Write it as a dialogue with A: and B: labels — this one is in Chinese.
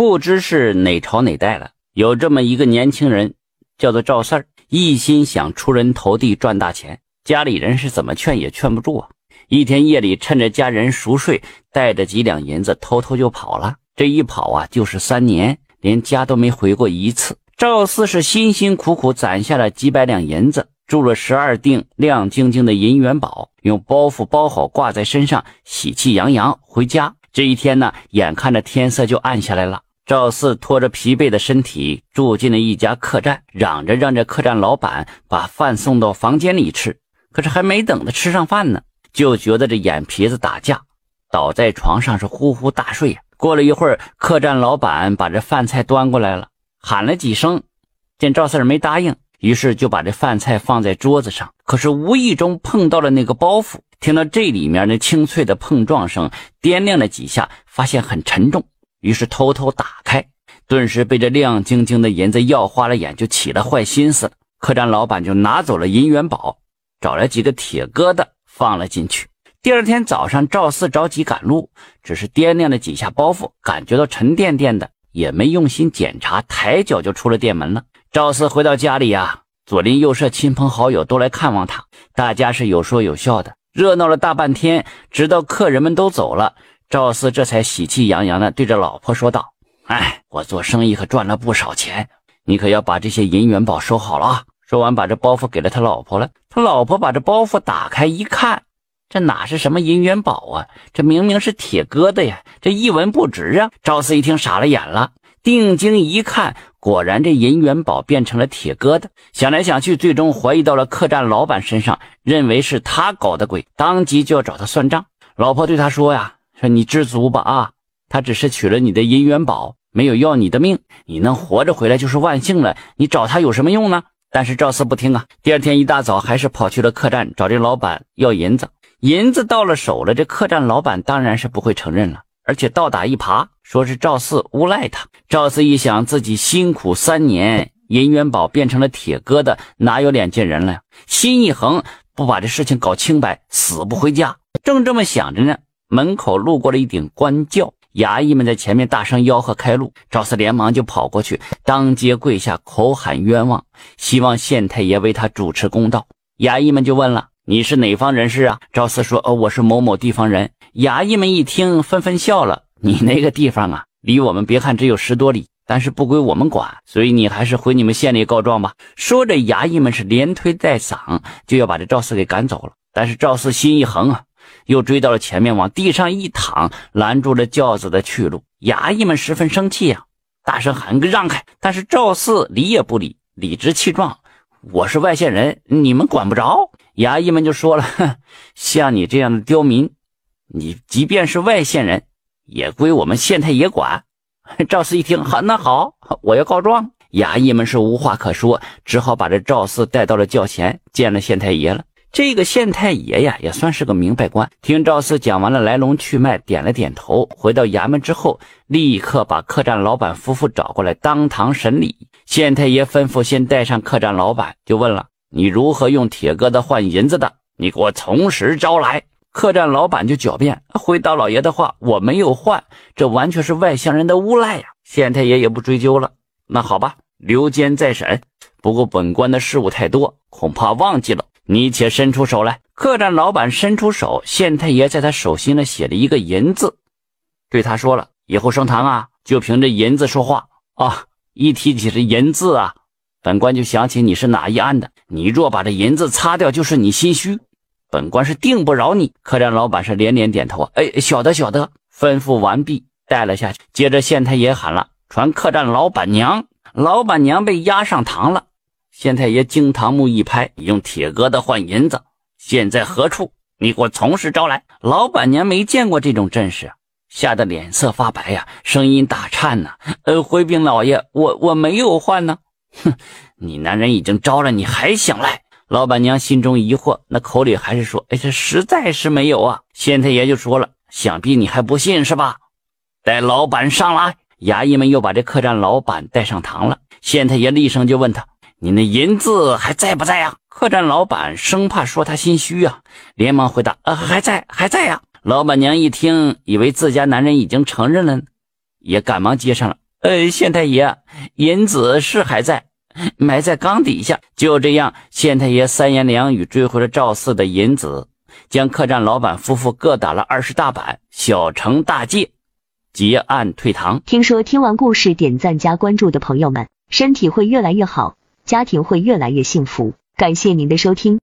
A: 不知是哪朝哪代了，有这么一个年轻人，叫做赵四儿，一心想出人头地赚大钱，家里人是怎么劝也劝不住啊。一天夜里，趁着家人熟睡，带着几两银子偷偷就跑了。这一跑啊，就是三年，连家都没回过一次。赵四是辛辛苦苦攒下了几百两银子，铸了十二锭亮晶晶的银元宝，用包袱包好挂在身上，喜气洋洋回家。这一天呢，眼看着天色就暗下来了，赵四拖着疲惫的身体住进了一家客栈，嚷着让这客栈老板把饭送到房间里吃。可是还没等他吃上饭呢，就觉得这眼皮子打架，倒在床上是呼呼大睡呀。过了一会儿，客栈老板把这饭菜端过来了。喊了几声，见赵四没答应，于是就把这饭菜放在桌子上。可是无意中碰到了那个包袱，听到这里面那清脆的碰撞声，掂量了几下，发现很沉重，于是偷偷打开，顿时被这亮晶晶的银子耀花了眼，就起了坏心思了。客栈老板就拿走了银元宝，找来几个铁疙瘩放了进去。第二天早上，赵四着急赶路，只是掂量了几下包袱，感觉到沉甸甸的。也没用心检查，抬脚就出了店门了。赵四回到家里呀，左邻右舍、亲朋好友都来看望他，大家是有说有笑的，热闹了大半天。直到客人们都走了，赵四这才喜气洋洋地对着老婆说道：“哎，我做生意可赚了不少钱，你可要把这些银元宝收好了啊！”说完，把这包袱给了他老婆了。他老婆把这包袱打开一看。这哪是什么银元宝啊？这明明是铁疙瘩呀！这一文不值啊！赵四一听傻了眼了，定睛一看，果然这银元宝变成了铁疙瘩。想来想去，最终怀疑到了客栈老板身上，认为是他搞的鬼，当即就要找他算账。老婆对他说：“呀，说你知足吧啊，他只是取了你的银元宝，没有要你的命，你能活着回来就是万幸了。你找他有什么用呢？”但是赵四不听啊，第二天一大早还是跑去了客栈找这老板要银子。银子到了手了，这客栈老板当然是不会承认了，而且倒打一耙，说是赵四诬赖他。赵四一想，自己辛苦三年，银元宝变成了铁疙瘩，哪有脸见人了呀？心一横，不把这事情搞清白，死不回家。正这么想着呢，门口路过了一顶官轿，衙役们在前面大声吆喝开路。赵四连忙就跑过去，当街跪下，口喊冤枉，希望县太爷为他主持公道。衙役们就问了。你是哪方人士啊？赵四说：“哦，我是某某地方人。”衙役们一听，纷纷笑了。你那个地方啊，离我们别看只有十多里，但是不归我们管，所以你还是回你们县里告状吧。说着，衙役们是连推带搡，就要把这赵四给赶走了。但是赵四心一横啊，又追到了前面，往地上一躺，拦住了轿子的去路。衙役们十分生气啊，大声喊：“个让开！”但是赵四理也不理，理直气壮：“我是外县人，你们管不着。”衙役们就说了：“像你这样的刁民，你即便是外县人，也归我们县太爷管。”赵四一听，好，那好，我要告状。衙役们是无话可说，只好把这赵四带到了轿前，见了县太爷了。这个县太爷呀，也算是个明白官，听赵四讲完了来龙去脉，点了点头。回到衙门之后，立刻把客栈老板夫妇找过来，当堂审理。县太爷吩咐先带上客栈老板，就问了。你如何用铁疙瘩换银子的？你给我从实招来！客栈老板就狡辩：“回答老爷的话，我没有换，这完全是外乡人的诬赖呀！”县太爷也不追究了。那好吧，留监再审。不过本官的事务太多，恐怕忘记了。你且伸出手来。客栈老板伸出手，县太爷在他手心里写了一个银字，对他说了：“以后升堂啊，就凭这银子说话啊！一提起这银字啊。”本官就想起你是哪一案的，你若把这银子擦掉，就是你心虚，本官是定不饶你。客栈老板是连连点头啊，哎，晓得晓得。吩咐完毕，带了下去。接着县太爷喊了，传客栈老板娘。老板娘被押上堂了。县太爷惊堂木一拍，用铁疙瘩换银子，现在何处？你给我从实招来。老板娘没见过这种阵势，吓得脸色发白呀，声音打颤呢。呃，回禀老爷，我我没有换呢。哼，你男人已经招了，你还想赖？老板娘心中疑惑，那口里还是说：“哎，这实在是没有啊。”县太爷就说了：“想必你还不信是吧？带老板上来。”衙役们又把这客栈老板带上堂了。县太爷厉声就问他：“你那银子还在不在呀？”客栈老板生怕说他心虚啊，连忙回答：“呃，还在，还在呀。”老板娘一听，以为自家男人已经承认了，也赶忙接上了：“呃，县太爷，银子是还在，埋在缸底下。就这样，县太爷三言两语追回了赵四的银子，将客栈老板夫妇各打了二十大板，小惩大戒，结案退堂。
B: 听说听完故事点赞加关注的朋友们，身体会越来越好，家庭会越来越幸福。感谢您的收听。